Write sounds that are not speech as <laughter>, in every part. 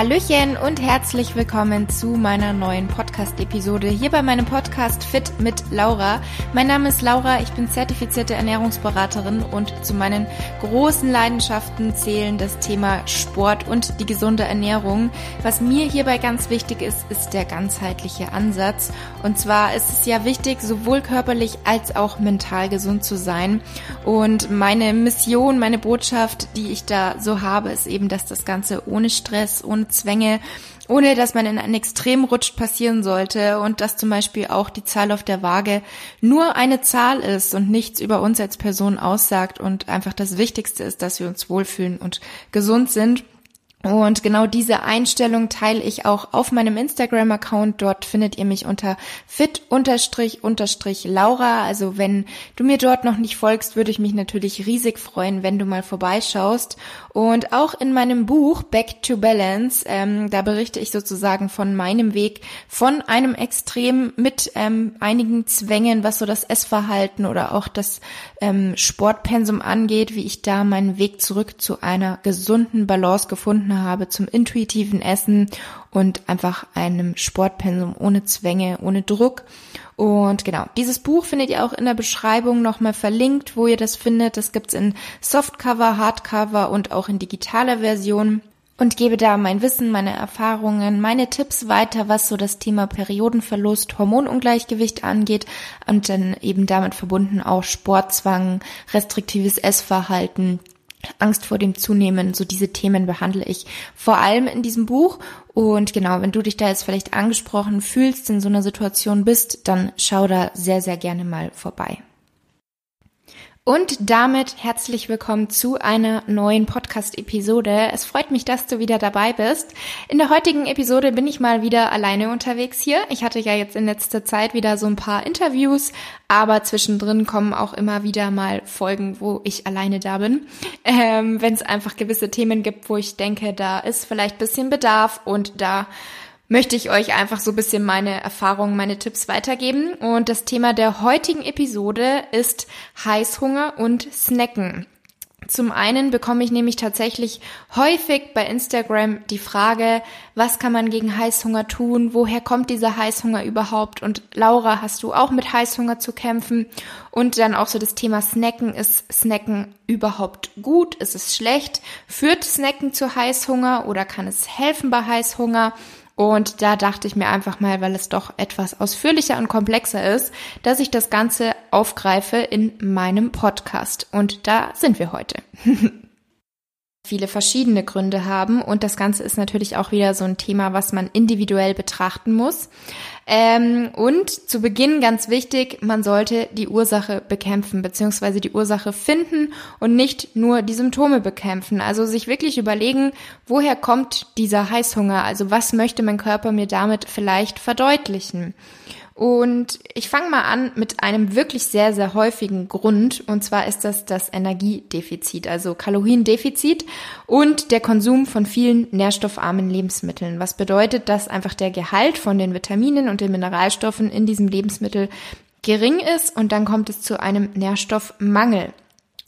Hallöchen und herzlich willkommen zu meiner neuen Podcast-Episode hier bei meinem Podcast Fit mit Laura. Mein Name ist Laura, ich bin zertifizierte Ernährungsberaterin und zu meinen großen Leidenschaften zählen das Thema Sport und die gesunde Ernährung. Was mir hierbei ganz wichtig ist, ist der ganzheitliche Ansatz. Und zwar ist es ja wichtig, sowohl körperlich als auch mental gesund zu sein. Und meine Mission, meine Botschaft, die ich da so habe, ist eben, dass das Ganze ohne Stress, ohne Zwänge, ohne dass man in ein Extrem rutscht, passieren sollte und dass zum Beispiel auch die Zahl auf der Waage nur eine Zahl ist und nichts über uns als Person aussagt und einfach das Wichtigste ist, dass wir uns wohlfühlen und gesund sind. Und genau diese Einstellung teile ich auch auf meinem Instagram-Account. Dort findet ihr mich unter fit-laura. Also wenn du mir dort noch nicht folgst, würde ich mich natürlich riesig freuen, wenn du mal vorbeischaust. Und auch in meinem Buch Back to Balance, ähm, da berichte ich sozusagen von meinem Weg von einem Extrem mit ähm, einigen Zwängen, was so das Essverhalten oder auch das ähm, Sportpensum angeht, wie ich da meinen Weg zurück zu einer gesunden Balance gefunden gefunden habe zum intuitiven Essen und einfach einem Sportpensum ohne Zwänge, ohne Druck. Und genau, dieses Buch findet ihr auch in der Beschreibung nochmal verlinkt, wo ihr das findet. Das gibt's in Softcover, Hardcover und auch in digitaler Version und gebe da mein Wissen, meine Erfahrungen, meine Tipps weiter, was so das Thema Periodenverlust, Hormonungleichgewicht angeht und dann eben damit verbunden auch Sportzwang, restriktives Essverhalten, Angst vor dem Zunehmen, so diese Themen behandle ich vor allem in diesem Buch. Und genau, wenn du dich da jetzt vielleicht angesprochen fühlst, in so einer Situation bist, dann schau da sehr, sehr gerne mal vorbei. Und damit herzlich willkommen zu einer neuen Podcast-Episode. Es freut mich, dass du wieder dabei bist. In der heutigen Episode bin ich mal wieder alleine unterwegs hier. Ich hatte ja jetzt in letzter Zeit wieder so ein paar Interviews, aber zwischendrin kommen auch immer wieder mal Folgen, wo ich alleine da bin. Ähm, Wenn es einfach gewisse Themen gibt, wo ich denke, da ist vielleicht bisschen Bedarf und da möchte ich euch einfach so ein bisschen meine Erfahrungen, meine Tipps weitergeben. Und das Thema der heutigen Episode ist Heißhunger und Snacken. Zum einen bekomme ich nämlich tatsächlich häufig bei Instagram die Frage, was kann man gegen Heißhunger tun? Woher kommt dieser Heißhunger überhaupt? Und Laura, hast du auch mit Heißhunger zu kämpfen? Und dann auch so das Thema Snacken. Ist Snacken überhaupt gut? Ist es schlecht? Führt Snacken zu Heißhunger oder kann es helfen bei Heißhunger? Und da dachte ich mir einfach mal, weil es doch etwas ausführlicher und komplexer ist, dass ich das Ganze aufgreife in meinem Podcast. Und da sind wir heute. <laughs> viele verschiedene Gründe haben und das Ganze ist natürlich auch wieder so ein Thema, was man individuell betrachten muss. Ähm, und zu Beginn ganz wichtig, man sollte die Ursache bekämpfen, beziehungsweise die Ursache finden und nicht nur die Symptome bekämpfen. Also sich wirklich überlegen, woher kommt dieser Heißhunger? Also was möchte mein Körper mir damit vielleicht verdeutlichen? Und ich fange mal an mit einem wirklich sehr, sehr häufigen Grund. Und zwar ist das das Energiedefizit, also Kaloriendefizit und der Konsum von vielen nährstoffarmen Lebensmitteln. Was bedeutet, dass einfach der Gehalt von den Vitaminen und den Mineralstoffen in diesem Lebensmittel gering ist und dann kommt es zu einem Nährstoffmangel.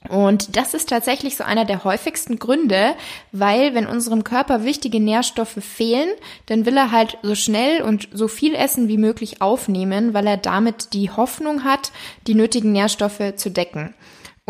Und das ist tatsächlich so einer der häufigsten Gründe, weil wenn unserem Körper wichtige Nährstoffe fehlen, dann will er halt so schnell und so viel Essen wie möglich aufnehmen, weil er damit die Hoffnung hat, die nötigen Nährstoffe zu decken.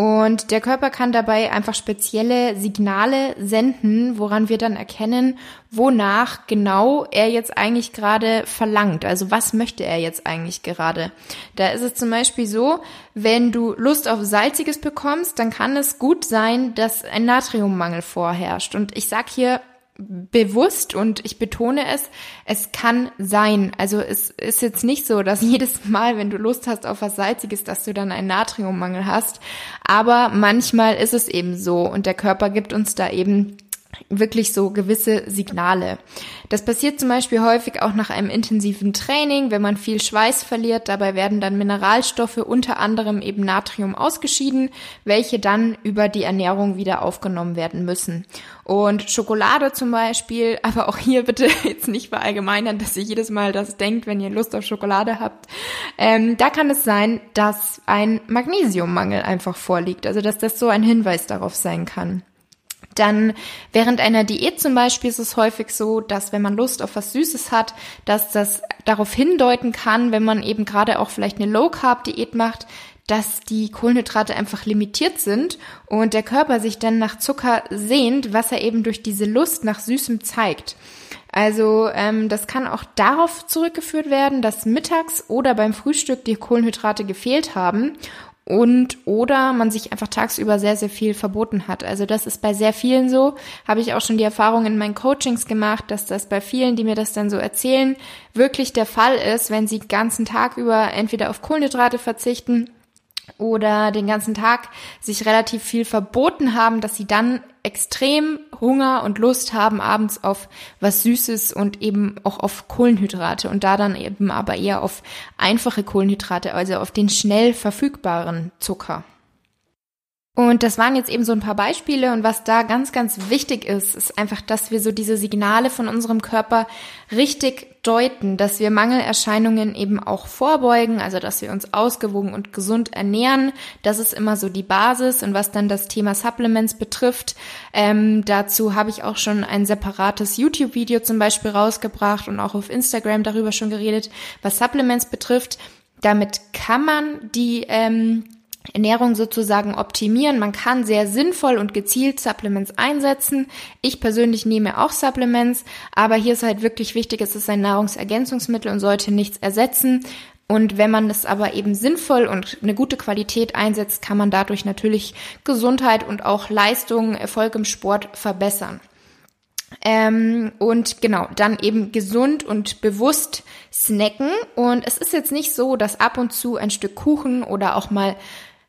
Und der Körper kann dabei einfach spezielle Signale senden, woran wir dann erkennen, wonach genau er jetzt eigentlich gerade verlangt. Also was möchte er jetzt eigentlich gerade? Da ist es zum Beispiel so, wenn du Lust auf Salziges bekommst, dann kann es gut sein, dass ein Natriummangel vorherrscht. Und ich sag hier bewusst und ich betone es, es kann sein. Also es ist jetzt nicht so, dass <laughs> jedes Mal, wenn du Lust hast auf was Salziges, dass du dann einen Natriummangel hast. Aber manchmal ist es eben so und der Körper gibt uns da eben wirklich so gewisse Signale. Das passiert zum Beispiel häufig auch nach einem intensiven Training, wenn man viel Schweiß verliert. Dabei werden dann Mineralstoffe, unter anderem eben Natrium, ausgeschieden, welche dann über die Ernährung wieder aufgenommen werden müssen. Und Schokolade zum Beispiel, <laughs> aber auch hier bitte jetzt nicht verallgemeinern, dass ihr jedes Mal das denkt, wenn ihr Lust auf Schokolade habt. Ähm, da kann es sein, dass ein Magnesiummangel einfach vorliegt, also dass das so ein Hinweis darauf sein kann. Dann während einer Diät zum Beispiel ist es häufig so, dass wenn man Lust auf was Süßes hat, dass das darauf hindeuten kann, wenn man eben gerade auch vielleicht eine Low Carb Diät macht, dass die Kohlenhydrate einfach limitiert sind und der Körper sich dann nach Zucker sehnt, was er eben durch diese Lust nach Süßem zeigt. Also ähm, das kann auch darauf zurückgeführt werden, dass mittags oder beim Frühstück die Kohlenhydrate gefehlt haben und oder man sich einfach tagsüber sehr, sehr viel verboten hat. Also das ist bei sehr vielen so. Habe ich auch schon die Erfahrung in meinen Coachings gemacht, dass das bei vielen, die mir das dann so erzählen, wirklich der Fall ist, wenn sie den ganzen Tag über entweder auf Kohlenhydrate verzichten oder den ganzen Tag sich relativ viel verboten haben, dass sie dann extrem Hunger und Lust haben abends auf was Süßes und eben auch auf Kohlenhydrate und da dann eben aber eher auf einfache Kohlenhydrate, also auf den schnell verfügbaren Zucker. Und das waren jetzt eben so ein paar Beispiele und was da ganz, ganz wichtig ist, ist einfach, dass wir so diese Signale von unserem Körper richtig deuten, dass wir Mangelerscheinungen eben auch vorbeugen, also dass wir uns ausgewogen und gesund ernähren. Das ist immer so die Basis. Und was dann das Thema Supplements betrifft, ähm, dazu habe ich auch schon ein separates YouTube-Video zum Beispiel rausgebracht und auch auf Instagram darüber schon geredet, was Supplements betrifft. Damit kann man die ähm, Ernährung sozusagen optimieren. Man kann sehr sinnvoll und gezielt Supplements einsetzen. Ich persönlich nehme auch Supplements, aber hier ist halt wirklich wichtig, es ist ein Nahrungsergänzungsmittel und sollte nichts ersetzen. Und wenn man es aber eben sinnvoll und eine gute Qualität einsetzt, kann man dadurch natürlich Gesundheit und auch Leistung, Erfolg im Sport verbessern. Ähm, und genau, dann eben gesund und bewusst snacken. Und es ist jetzt nicht so, dass ab und zu ein Stück Kuchen oder auch mal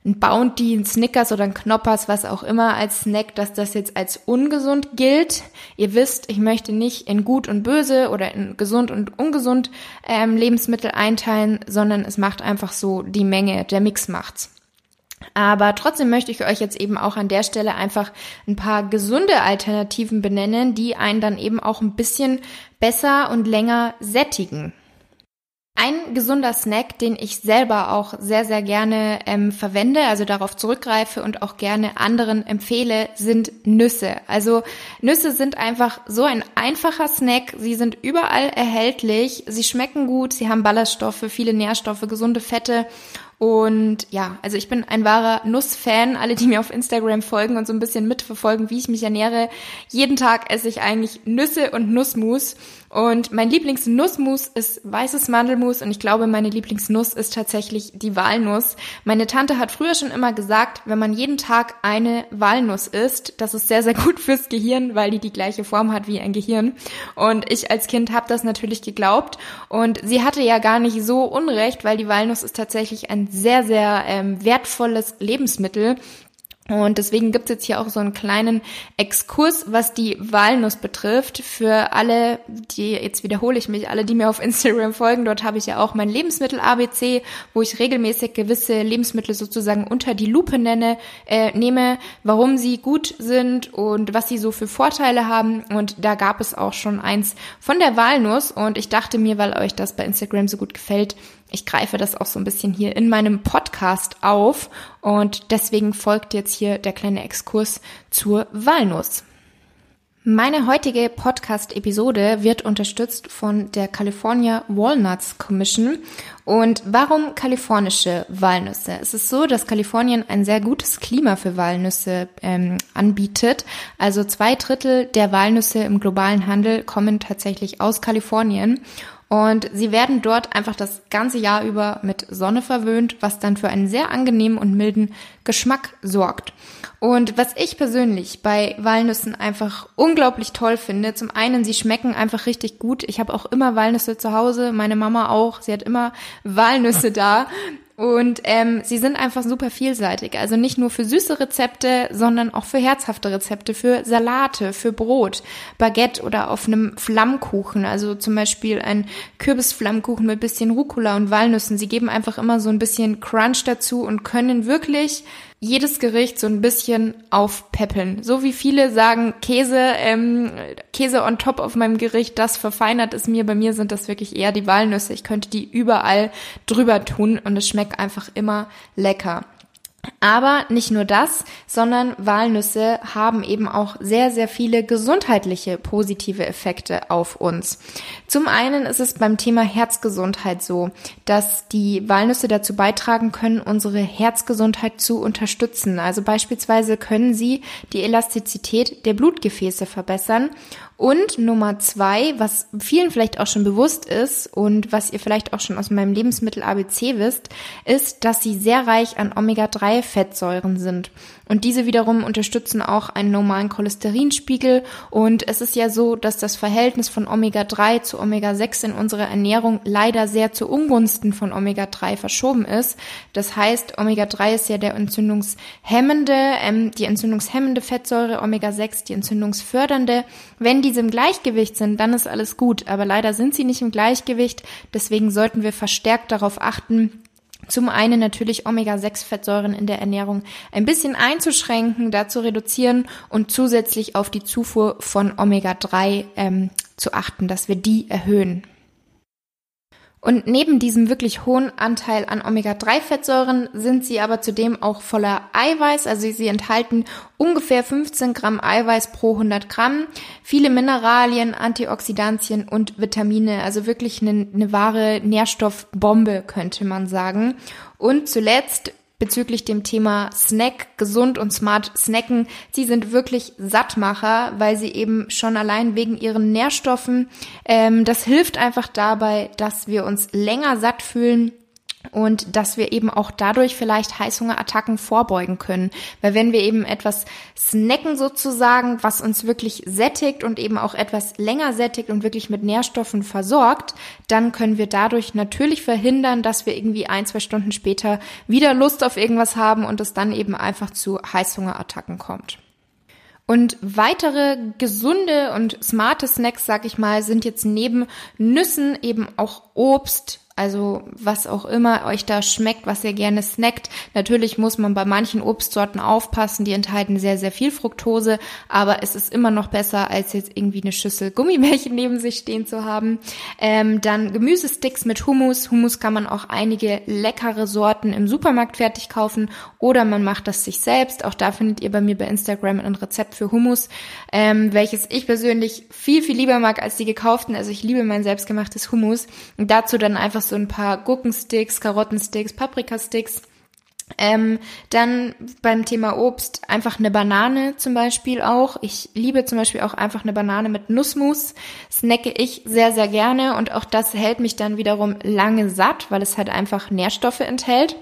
ein Bounty, ein Snickers oder ein Knoppers, was auch immer als Snack, dass das jetzt als ungesund gilt. Ihr wisst, ich möchte nicht in gut und böse oder in gesund und ungesund ähm, Lebensmittel einteilen, sondern es macht einfach so die Menge, der Mix macht's. Aber trotzdem möchte ich euch jetzt eben auch an der Stelle einfach ein paar gesunde Alternativen benennen, die einen dann eben auch ein bisschen besser und länger sättigen. Ein gesunder Snack, den ich selber auch sehr, sehr gerne ähm, verwende, also darauf zurückgreife und auch gerne anderen empfehle, sind Nüsse. Also Nüsse sind einfach so ein einfacher Snack. Sie sind überall erhältlich. Sie schmecken gut. Sie haben Ballaststoffe, viele Nährstoffe, gesunde Fette und ja, also ich bin ein wahrer Nussfan. Alle, die mir auf Instagram folgen und so ein bisschen mitverfolgen, wie ich mich ernähre, jeden Tag esse ich eigentlich Nüsse und Nussmus. Und mein Lieblingsnussmus ist weißes Mandelmus und ich glaube, meine Lieblingsnuss ist tatsächlich die Walnuss. Meine Tante hat früher schon immer gesagt, wenn man jeden Tag eine Walnuss isst, das ist sehr, sehr gut fürs Gehirn, weil die die gleiche Form hat wie ein Gehirn. Und ich als Kind habe das natürlich geglaubt. Und sie hatte ja gar nicht so unrecht, weil die Walnuss ist tatsächlich ein sehr, sehr ähm, wertvolles Lebensmittel. Und deswegen gibt's jetzt hier auch so einen kleinen Exkurs, was die Walnuss betrifft. Für alle, die, jetzt wiederhole ich mich, alle, die mir auf Instagram folgen, dort habe ich ja auch mein Lebensmittel-ABC, wo ich regelmäßig gewisse Lebensmittel sozusagen unter die Lupe nenne, äh, nehme, warum sie gut sind und was sie so für Vorteile haben. Und da gab es auch schon eins von der Walnuss. Und ich dachte mir, weil euch das bei Instagram so gut gefällt, ich greife das auch so ein bisschen hier in meinem Podcast auf und deswegen folgt jetzt hier der kleine Exkurs zur Walnuss. Meine heutige Podcast-Episode wird unterstützt von der California Walnuts Commission. Und warum kalifornische Walnüsse? Es ist so, dass Kalifornien ein sehr gutes Klima für Walnüsse ähm, anbietet. Also zwei Drittel der Walnüsse im globalen Handel kommen tatsächlich aus Kalifornien. Und sie werden dort einfach das ganze Jahr über mit Sonne verwöhnt, was dann für einen sehr angenehmen und milden Geschmack sorgt. Und was ich persönlich bei Walnüssen einfach unglaublich toll finde, zum einen, sie schmecken einfach richtig gut. Ich habe auch immer Walnüsse zu Hause, meine Mama auch, sie hat immer Walnüsse da. Und ähm, sie sind einfach super vielseitig. Also nicht nur für süße Rezepte, sondern auch für herzhafte Rezepte, für Salate, für Brot, Baguette oder auf einem Flammkuchen. Also zum Beispiel ein Kürbisflammkuchen mit bisschen Rucola und Walnüssen. Sie geben einfach immer so ein bisschen Crunch dazu und können wirklich jedes Gericht so ein bisschen aufpeppeln. So wie viele sagen, Käse, ähm, Käse on top auf meinem Gericht, das verfeinert es mir. Bei mir sind das wirklich eher die Walnüsse. Ich könnte die überall drüber tun und es schmeckt einfach immer lecker. Aber nicht nur das, sondern Walnüsse haben eben auch sehr, sehr viele gesundheitliche positive Effekte auf uns. Zum einen ist es beim Thema Herzgesundheit so, dass die Walnüsse dazu beitragen können, unsere Herzgesundheit zu unterstützen. Also beispielsweise können sie die Elastizität der Blutgefäße verbessern und Nummer zwei, was vielen vielleicht auch schon bewusst ist und was ihr vielleicht auch schon aus meinem Lebensmittel ABC wisst, ist, dass sie sehr reich an Omega-3-Fettsäuren sind. Und diese wiederum unterstützen auch einen normalen Cholesterinspiegel. Und es ist ja so, dass das Verhältnis von Omega-3 zu Omega-6 in unserer Ernährung leider sehr zu Ungunsten von Omega-3 verschoben ist. Das heißt, Omega-3 ist ja der entzündungshemmende, ähm, die entzündungshemmende Fettsäure, Omega-6 die entzündungsfördernde. Wenn diese im Gleichgewicht sind, dann ist alles gut. Aber leider sind sie nicht im Gleichgewicht. Deswegen sollten wir verstärkt darauf achten, zum einen natürlich Omega-6-Fettsäuren in der Ernährung ein bisschen einzuschränken, da zu reduzieren und zusätzlich auf die Zufuhr von Omega-3 ähm, zu achten, dass wir die erhöhen. Und neben diesem wirklich hohen Anteil an Omega-3-Fettsäuren sind sie aber zudem auch voller Eiweiß. Also sie enthalten ungefähr 15 Gramm Eiweiß pro 100 Gramm, viele Mineralien, Antioxidantien und Vitamine. Also wirklich eine, eine wahre Nährstoffbombe, könnte man sagen. Und zuletzt bezüglich dem Thema Snack, gesund und smart snacken. Sie sind wirklich Sattmacher, weil sie eben schon allein wegen ihren Nährstoffen, ähm, das hilft einfach dabei, dass wir uns länger satt fühlen und dass wir eben auch dadurch vielleicht Heißhungerattacken vorbeugen können. Weil wenn wir eben etwas snacken sozusagen, was uns wirklich sättigt und eben auch etwas länger sättigt und wirklich mit Nährstoffen versorgt, dann können wir dadurch natürlich verhindern, dass wir irgendwie ein, zwei Stunden später wieder Lust auf irgendwas haben und es dann eben einfach zu Heißhungerattacken kommt. Und weitere gesunde und smarte Snacks, sag ich mal, sind jetzt neben Nüssen eben auch Obst, also was auch immer euch da schmeckt, was ihr gerne snackt. Natürlich muss man bei manchen Obstsorten aufpassen, die enthalten sehr, sehr viel Fructose, aber es ist immer noch besser, als jetzt irgendwie eine Schüssel Gummibärchen <laughs> neben sich stehen zu haben. Ähm, dann Gemüsesticks mit Hummus. Hummus kann man auch einige leckere Sorten im Supermarkt fertig kaufen oder man macht das sich selbst. Auch da findet ihr bei mir bei Instagram ein Rezept für Hummus, ähm, welches ich persönlich viel, viel lieber mag als die gekauften. Also ich liebe mein selbstgemachtes Hummus und dazu dann einfach so ein paar Gurkensticks, Karottensticks, Paprikasticks. Ähm, dann beim Thema Obst einfach eine Banane zum Beispiel auch. Ich liebe zum Beispiel auch einfach eine Banane mit Nussmus. Snacke ich sehr, sehr gerne und auch das hält mich dann wiederum lange satt, weil es halt einfach Nährstoffe enthält.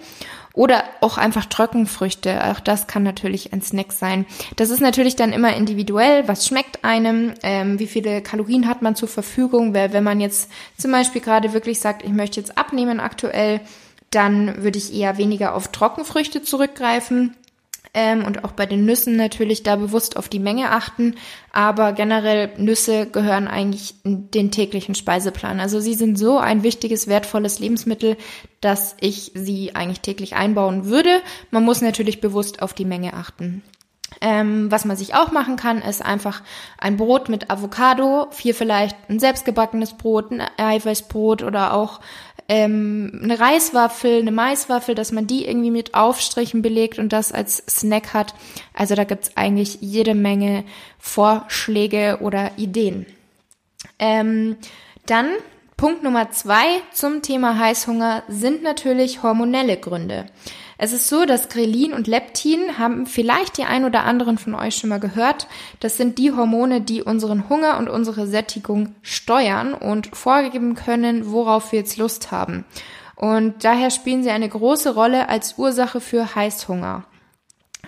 Oder auch einfach Trockenfrüchte. Auch das kann natürlich ein Snack sein. Das ist natürlich dann immer individuell. Was schmeckt einem? Ähm, wie viele Kalorien hat man zur Verfügung? Weil wenn man jetzt zum Beispiel gerade wirklich sagt, ich möchte jetzt abnehmen aktuell, dann würde ich eher weniger auf Trockenfrüchte zurückgreifen ähm, und auch bei den Nüssen natürlich da bewusst auf die Menge achten. Aber generell Nüsse gehören eigentlich in den täglichen Speiseplan. Also sie sind so ein wichtiges, wertvolles Lebensmittel, dass ich sie eigentlich täglich einbauen würde. Man muss natürlich bewusst auf die Menge achten. Ähm, was man sich auch machen kann, ist einfach ein Brot mit Avocado, hier vielleicht ein selbstgebackenes Brot, ein Eiweißbrot oder auch ähm, eine Reiswaffel, eine Maiswaffel, dass man die irgendwie mit Aufstrichen belegt und das als Snack hat. Also da gibt's eigentlich jede Menge Vorschläge oder Ideen. Ähm, dann Punkt Nummer zwei zum Thema Heißhunger sind natürlich hormonelle Gründe. Es ist so, dass Grelin und Leptin haben vielleicht die ein oder anderen von euch schon mal gehört. Das sind die Hormone, die unseren Hunger und unsere Sättigung steuern und vorgeben können, worauf wir jetzt Lust haben. Und daher spielen sie eine große Rolle als Ursache für Heißhunger.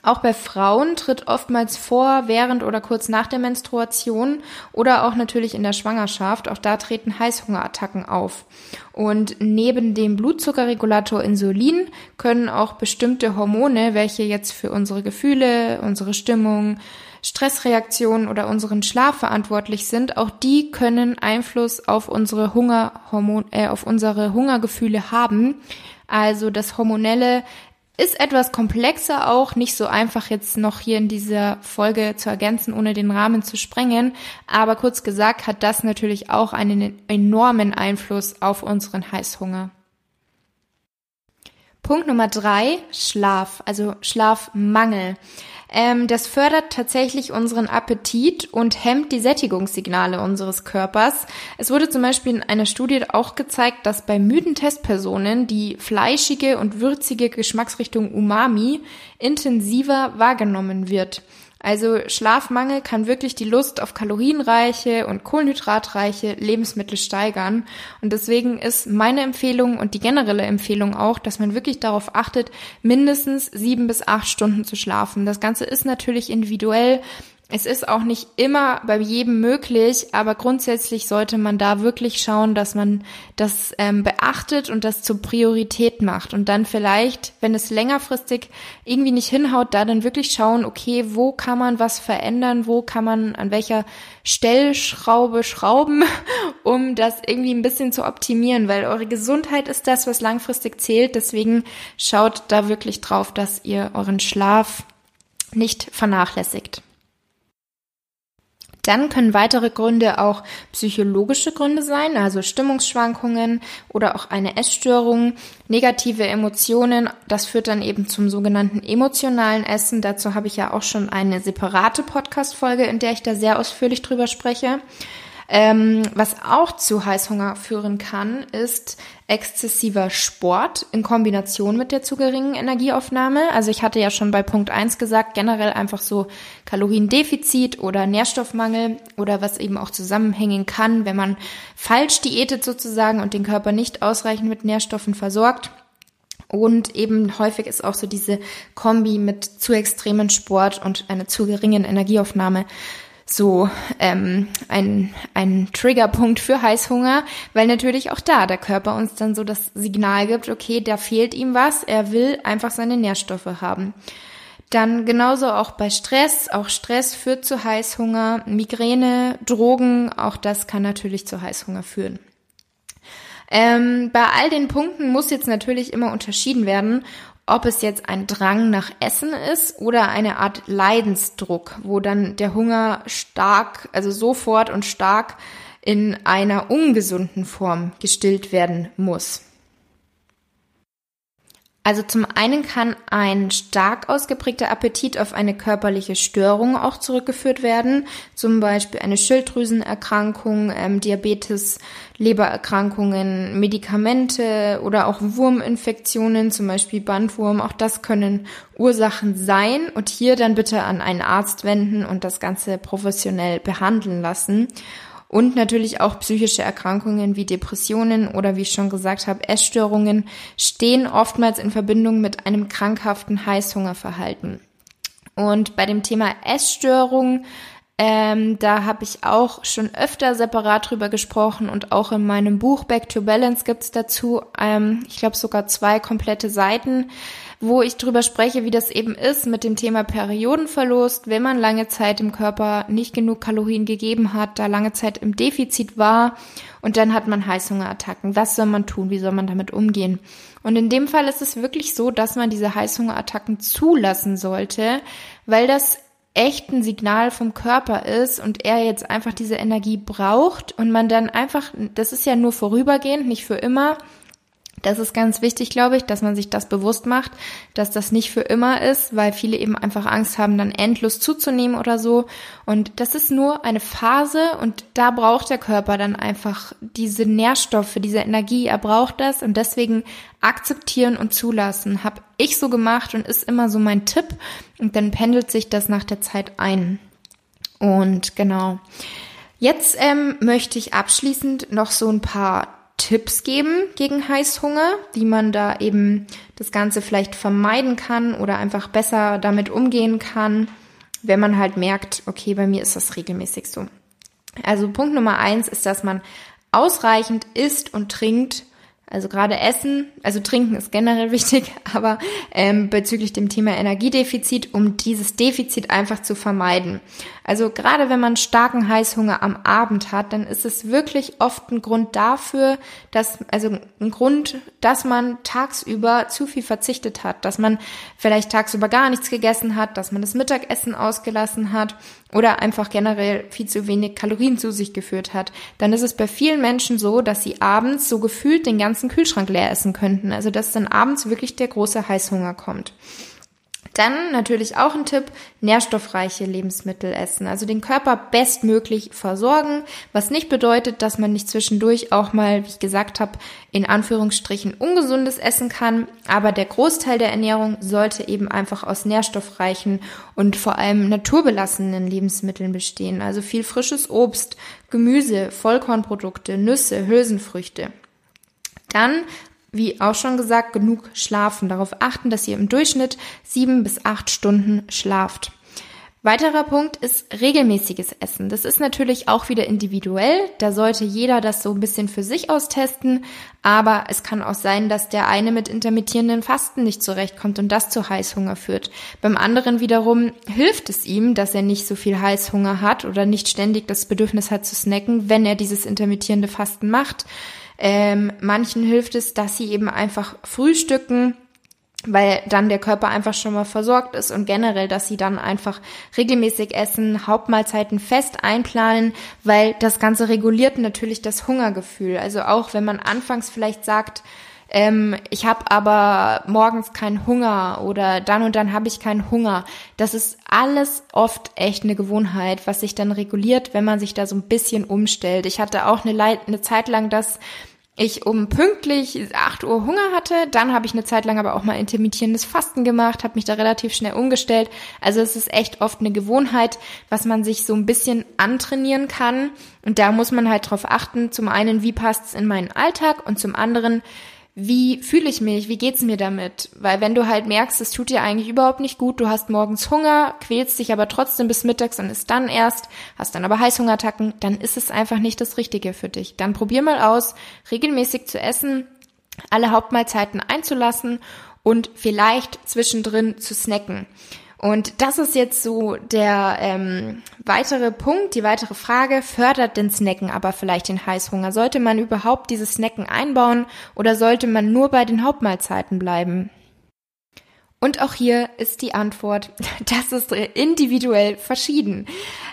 Auch bei Frauen tritt oftmals vor, während oder kurz nach der Menstruation oder auch natürlich in der Schwangerschaft. Auch da treten Heißhungerattacken auf. Und neben dem Blutzuckerregulator Insulin können auch bestimmte Hormone, welche jetzt für unsere Gefühle, unsere Stimmung, Stressreaktionen oder unseren Schlaf verantwortlich sind, auch die können Einfluss auf unsere Hungerhormon, äh, auf unsere Hungergefühle haben. Also das hormonelle ist etwas komplexer auch, nicht so einfach jetzt noch hier in dieser Folge zu ergänzen, ohne den Rahmen zu sprengen. Aber kurz gesagt hat das natürlich auch einen enormen Einfluss auf unseren Heißhunger. Punkt Nummer drei, Schlaf, also Schlafmangel. Ähm, das fördert tatsächlich unseren Appetit und hemmt die Sättigungssignale unseres Körpers. Es wurde zum Beispiel in einer Studie auch gezeigt, dass bei müden Testpersonen die fleischige und würzige Geschmacksrichtung Umami intensiver wahrgenommen wird. Also Schlafmangel kann wirklich die Lust auf kalorienreiche und kohlenhydratreiche Lebensmittel steigern. Und deswegen ist meine Empfehlung und die generelle Empfehlung auch, dass man wirklich darauf achtet, mindestens sieben bis acht Stunden zu schlafen. Das Ganze ist natürlich individuell. Es ist auch nicht immer bei jedem möglich, aber grundsätzlich sollte man da wirklich schauen, dass man das ähm, beachtet und das zur Priorität macht und dann vielleicht, wenn es längerfristig irgendwie nicht hinhaut, da dann wirklich schauen, okay, wo kann man was verändern, wo kann man an welcher Stellschraube schrauben, <laughs> um das irgendwie ein bisschen zu optimieren, weil eure Gesundheit ist das, was langfristig zählt. Deswegen schaut da wirklich drauf, dass ihr euren Schlaf nicht vernachlässigt. Dann können weitere Gründe auch psychologische Gründe sein, also Stimmungsschwankungen oder auch eine Essstörung, negative Emotionen. Das führt dann eben zum sogenannten emotionalen Essen. Dazu habe ich ja auch schon eine separate Podcast-Folge, in der ich da sehr ausführlich drüber spreche. Ähm, was auch zu Heißhunger führen kann, ist exzessiver Sport in Kombination mit der zu geringen Energieaufnahme. Also ich hatte ja schon bei Punkt 1 gesagt, generell einfach so Kaloriendefizit oder Nährstoffmangel oder was eben auch zusammenhängen kann, wenn man falsch diätet sozusagen und den Körper nicht ausreichend mit Nährstoffen versorgt. Und eben häufig ist auch so diese Kombi mit zu extremen Sport und einer zu geringen Energieaufnahme so ähm, ein, ein Triggerpunkt für Heißhunger, weil natürlich auch da der Körper uns dann so das Signal gibt, okay, da fehlt ihm was, er will einfach seine Nährstoffe haben. Dann genauso auch bei Stress, auch Stress führt zu Heißhunger, Migräne, Drogen, auch das kann natürlich zu Heißhunger führen. Ähm, bei all den Punkten muss jetzt natürlich immer unterschieden werden, ob es jetzt ein Drang nach Essen ist oder eine Art Leidensdruck, wo dann der Hunger stark, also sofort und stark in einer ungesunden Form gestillt werden muss. Also zum einen kann ein stark ausgeprägter Appetit auf eine körperliche Störung auch zurückgeführt werden, zum Beispiel eine Schilddrüsenerkrankung, ähm, Diabetes, Lebererkrankungen, Medikamente oder auch Wurminfektionen, zum Beispiel Bandwurm. Auch das können Ursachen sein und hier dann bitte an einen Arzt wenden und das Ganze professionell behandeln lassen. Und natürlich auch psychische Erkrankungen wie Depressionen oder wie ich schon gesagt habe, Essstörungen stehen oftmals in Verbindung mit einem krankhaften Heißhungerverhalten. Und bei dem Thema Essstörung, ähm, da habe ich auch schon öfter separat drüber gesprochen und auch in meinem Buch Back to Balance gibt's dazu, ähm, ich glaube sogar zwei komplette Seiten wo ich drüber spreche, wie das eben ist mit dem Thema Periodenverlust, wenn man lange Zeit im Körper nicht genug Kalorien gegeben hat, da lange Zeit im Defizit war und dann hat man Heißhungerattacken. Was soll man tun? Wie soll man damit umgehen? Und in dem Fall ist es wirklich so, dass man diese Heißhungerattacken zulassen sollte, weil das echt ein Signal vom Körper ist und er jetzt einfach diese Energie braucht und man dann einfach, das ist ja nur vorübergehend, nicht für immer, das ist ganz wichtig, glaube ich, dass man sich das bewusst macht, dass das nicht für immer ist, weil viele eben einfach Angst haben, dann endlos zuzunehmen oder so. Und das ist nur eine Phase und da braucht der Körper dann einfach diese Nährstoffe, diese Energie. Er braucht das und deswegen akzeptieren und zulassen. Hab ich so gemacht und ist immer so mein Tipp. Und dann pendelt sich das nach der Zeit ein. Und genau. Jetzt ähm, möchte ich abschließend noch so ein paar Tipps geben gegen Heißhunger, wie man da eben das Ganze vielleicht vermeiden kann oder einfach besser damit umgehen kann, wenn man halt merkt, okay, bei mir ist das regelmäßig so. Also Punkt Nummer eins ist, dass man ausreichend isst und trinkt, also gerade Essen, also Trinken ist generell <laughs> wichtig, aber ähm, bezüglich dem Thema Energiedefizit, um dieses Defizit einfach zu vermeiden. Also gerade wenn man starken Heißhunger am Abend hat, dann ist es wirklich oft ein Grund dafür, dass, also ein Grund, dass man tagsüber zu viel verzichtet hat, dass man vielleicht tagsüber gar nichts gegessen hat, dass man das Mittagessen ausgelassen hat oder einfach generell viel zu wenig Kalorien zu sich geführt hat. Dann ist es bei vielen Menschen so, dass sie abends so gefühlt den ganzen Kühlschrank leer essen könnten. Also dass dann abends wirklich der große Heißhunger kommt. Dann natürlich auch ein Tipp, nährstoffreiche Lebensmittel essen, also den Körper bestmöglich versorgen, was nicht bedeutet, dass man nicht zwischendurch auch mal, wie ich gesagt habe, in Anführungsstrichen ungesundes essen kann, aber der Großteil der Ernährung sollte eben einfach aus nährstoffreichen und vor allem naturbelassenen Lebensmitteln bestehen, also viel frisches Obst, Gemüse, Vollkornprodukte, Nüsse, Hülsenfrüchte. Dann wie auch schon gesagt, genug schlafen. Darauf achten, dass ihr im Durchschnitt sieben bis acht Stunden schlaft. Weiterer Punkt ist regelmäßiges Essen. Das ist natürlich auch wieder individuell. Da sollte jeder das so ein bisschen für sich austesten. Aber es kann auch sein, dass der eine mit intermittierenden Fasten nicht zurechtkommt und das zu Heißhunger führt. Beim anderen wiederum hilft es ihm, dass er nicht so viel Heißhunger hat oder nicht ständig das Bedürfnis hat zu snacken, wenn er dieses intermittierende Fasten macht. Ähm, manchen hilft es, dass sie eben einfach frühstücken, weil dann der Körper einfach schon mal versorgt ist und generell, dass sie dann einfach regelmäßig essen, Hauptmahlzeiten fest einplanen, weil das Ganze reguliert natürlich das Hungergefühl. Also auch wenn man anfangs vielleicht sagt, ähm, ich habe aber morgens keinen Hunger oder dann und dann habe ich keinen Hunger. Das ist alles oft echt eine Gewohnheit, was sich dann reguliert, wenn man sich da so ein bisschen umstellt. Ich hatte auch eine, Le eine Zeit lang das, ich um pünktlich 8 Uhr Hunger hatte. Dann habe ich eine Zeit lang aber auch mal intermittierendes Fasten gemacht, habe mich da relativ schnell umgestellt. Also es ist echt oft eine Gewohnheit, was man sich so ein bisschen antrainieren kann. Und da muss man halt drauf achten, zum einen, wie passt es in meinen Alltag und zum anderen, wie fühle ich mich, wie geht's mir damit? Weil wenn du halt merkst, es tut dir eigentlich überhaupt nicht gut, du hast morgens Hunger, quälst dich aber trotzdem bis mittags und isst dann erst, hast dann aber Heißhungerattacken, dann ist es einfach nicht das Richtige für dich. Dann probier mal aus, regelmäßig zu essen, alle Hauptmahlzeiten einzulassen und vielleicht zwischendrin zu snacken. Und das ist jetzt so der ähm, weitere Punkt, die weitere Frage, fördert den Snacken aber vielleicht den Heißhunger? Sollte man überhaupt dieses Snacken einbauen oder sollte man nur bei den Hauptmahlzeiten bleiben? Und auch hier ist die Antwort, <laughs> das ist individuell verschieden.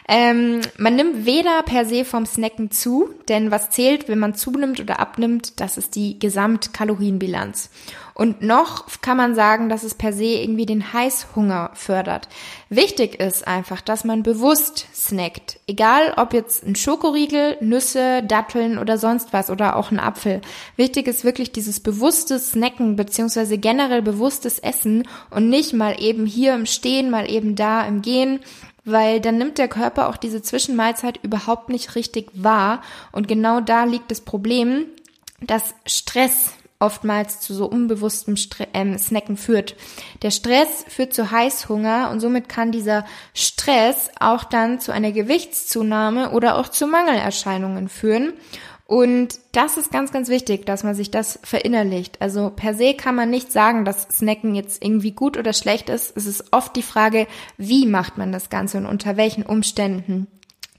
Ähm, man nimmt weder per se vom Snacken zu, denn was zählt, wenn man zunimmt oder abnimmt, das ist die Gesamtkalorienbilanz. Und noch kann man sagen, dass es per se irgendwie den Heißhunger fördert. Wichtig ist einfach, dass man bewusst snackt. Egal ob jetzt ein Schokoriegel, Nüsse, Datteln oder sonst was oder auch ein Apfel. Wichtig ist wirklich dieses bewusste Snacken beziehungsweise generell bewusstes Essen und nicht mal eben hier im Stehen, mal eben da im Gehen weil dann nimmt der Körper auch diese Zwischenmahlzeit überhaupt nicht richtig wahr. Und genau da liegt das Problem, dass Stress oftmals zu so unbewusstem Stre ähm, Snacken führt. Der Stress führt zu Heißhunger und somit kann dieser Stress auch dann zu einer Gewichtszunahme oder auch zu Mangelerscheinungen führen. Und das ist ganz, ganz wichtig, dass man sich das verinnerlicht. Also per se kann man nicht sagen, dass Snacken jetzt irgendwie gut oder schlecht ist. Es ist oft die Frage, wie macht man das Ganze und unter welchen Umständen.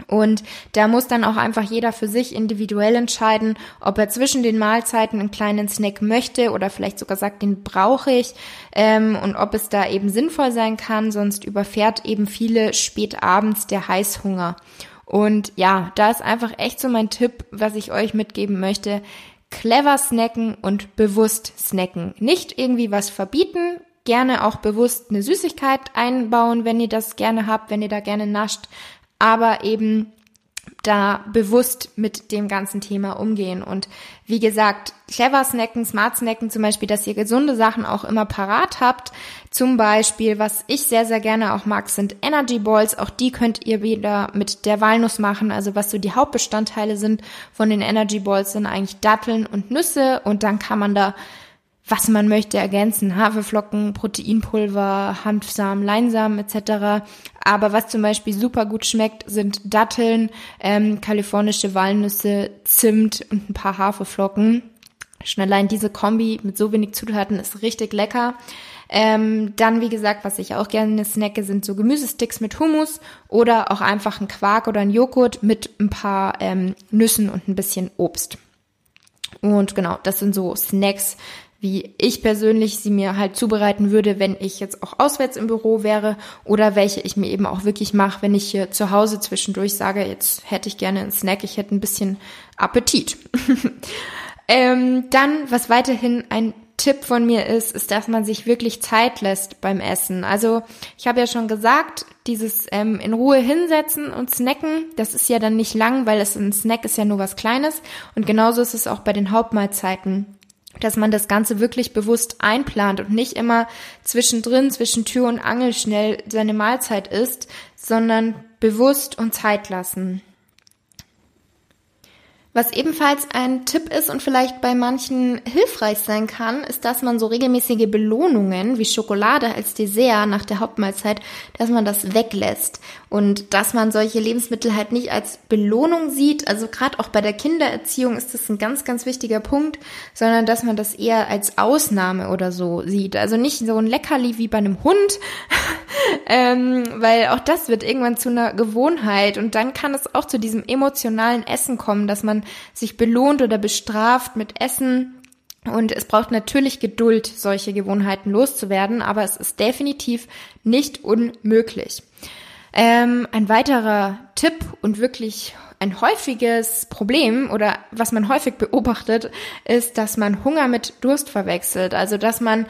Und da muss dann auch einfach jeder für sich individuell entscheiden, ob er zwischen den Mahlzeiten einen kleinen Snack möchte oder vielleicht sogar sagt, den brauche ich ähm, und ob es da eben sinnvoll sein kann, sonst überfährt eben viele spät abends der Heißhunger. Und ja, da ist einfach echt so mein Tipp, was ich euch mitgeben möchte. Clever snacken und bewusst snacken. Nicht irgendwie was verbieten, gerne auch bewusst eine Süßigkeit einbauen, wenn ihr das gerne habt, wenn ihr da gerne nascht, aber eben da bewusst mit dem ganzen Thema umgehen. Und wie gesagt, clever snacken, smart snacken zum Beispiel, dass ihr gesunde Sachen auch immer parat habt. Zum Beispiel, was ich sehr, sehr gerne auch mag, sind Energy Balls. Auch die könnt ihr wieder mit der Walnuss machen. Also was so die Hauptbestandteile sind von den Energy Balls sind eigentlich Datteln und Nüsse. Und dann kann man da was man möchte ergänzen. Haferflocken, Proteinpulver, Hanfsamen, Leinsamen etc. Aber was zum Beispiel super gut schmeckt, sind Datteln, ähm, kalifornische Walnüsse, Zimt und ein paar Haferflocken. Schon allein diese Kombi mit so wenig Zutaten ist richtig lecker. Ähm, dann, wie gesagt, was ich auch gerne snacke, sind so Gemüsesticks mit Hummus oder auch einfach ein Quark oder ein Joghurt mit ein paar ähm, Nüssen und ein bisschen Obst. Und genau, das sind so Snacks, wie ich persönlich sie mir halt zubereiten würde, wenn ich jetzt auch auswärts im Büro wäre oder welche ich mir eben auch wirklich mache, wenn ich hier zu Hause zwischendurch sage, jetzt hätte ich gerne einen Snack, ich hätte ein bisschen Appetit. <laughs> ähm, dann, was weiterhin ein Tipp von mir ist, ist, dass man sich wirklich Zeit lässt beim Essen. Also ich habe ja schon gesagt, dieses ähm, in Ruhe hinsetzen und snacken, das ist ja dann nicht lang, weil es ein Snack ist ja nur was Kleines. Und genauso ist es auch bei den Hauptmahlzeiten dass man das Ganze wirklich bewusst einplant und nicht immer zwischendrin, zwischen Tür und Angel schnell seine Mahlzeit isst, sondern bewusst und Zeit lassen. Was ebenfalls ein Tipp ist und vielleicht bei manchen hilfreich sein kann, ist, dass man so regelmäßige Belohnungen wie Schokolade als Dessert nach der Hauptmahlzeit, dass man das weglässt und dass man solche Lebensmittel halt nicht als Belohnung sieht. Also gerade auch bei der Kindererziehung ist das ein ganz, ganz wichtiger Punkt, sondern dass man das eher als Ausnahme oder so sieht. Also nicht so ein Leckerli wie bei einem Hund, <laughs> ähm, weil auch das wird irgendwann zu einer Gewohnheit und dann kann es auch zu diesem emotionalen Essen kommen, dass sich belohnt oder bestraft mit Essen. Und es braucht natürlich Geduld, solche Gewohnheiten loszuwerden, aber es ist definitiv nicht unmöglich. Ähm, ein weiterer Tipp und wirklich ein häufiges Problem oder was man häufig beobachtet, ist, dass man Hunger mit Durst verwechselt. Also, dass man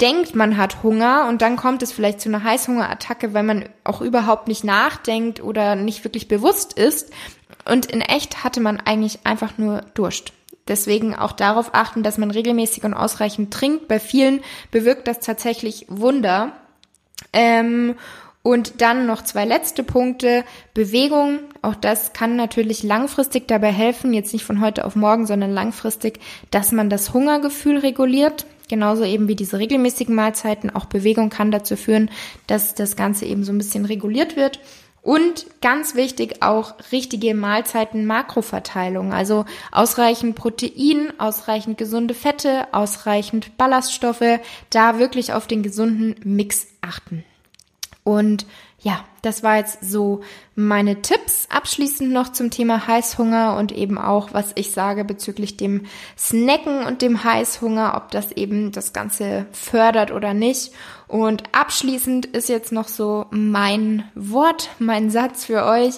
denkt, man hat Hunger und dann kommt es vielleicht zu einer Heißhungerattacke, weil man auch überhaupt nicht nachdenkt oder nicht wirklich bewusst ist. Und in echt hatte man eigentlich einfach nur Durst. Deswegen auch darauf achten, dass man regelmäßig und ausreichend trinkt. Bei vielen bewirkt das tatsächlich Wunder. Ähm, und dann noch zwei letzte Punkte. Bewegung, auch das kann natürlich langfristig dabei helfen, jetzt nicht von heute auf morgen, sondern langfristig, dass man das Hungergefühl reguliert. Genauso eben wie diese regelmäßigen Mahlzeiten. Auch Bewegung kann dazu führen, dass das Ganze eben so ein bisschen reguliert wird. Und ganz wichtig auch richtige Mahlzeiten Makroverteilung, also ausreichend Protein, ausreichend gesunde Fette, ausreichend Ballaststoffe, da wirklich auf den gesunden Mix achten. Und ja, das war jetzt so meine Tipps. Abschließend noch zum Thema Heißhunger und eben auch, was ich sage bezüglich dem Snacken und dem Heißhunger, ob das eben das Ganze fördert oder nicht. Und abschließend ist jetzt noch so mein Wort, mein Satz für euch.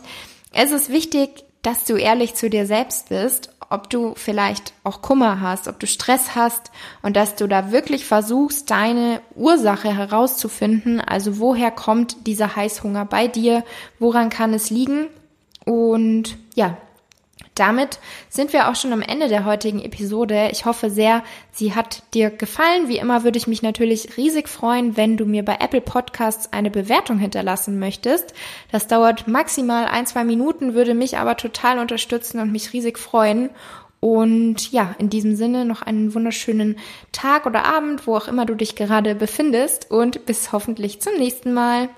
Es ist wichtig, dass du ehrlich zu dir selbst bist ob du vielleicht auch Kummer hast, ob du Stress hast und dass du da wirklich versuchst, deine Ursache herauszufinden. Also woher kommt dieser Heißhunger bei dir? Woran kann es liegen? Und ja, damit sind wir auch schon am Ende der heutigen Episode. Ich hoffe sehr, sie hat dir gefallen. Wie immer würde ich mich natürlich riesig freuen, wenn du mir bei Apple Podcasts eine Bewertung hinterlassen möchtest. Das dauert maximal ein, zwei Minuten, würde mich aber total unterstützen und mich riesig freuen. Und ja, in diesem Sinne noch einen wunderschönen Tag oder Abend, wo auch immer du dich gerade befindest und bis hoffentlich zum nächsten Mal.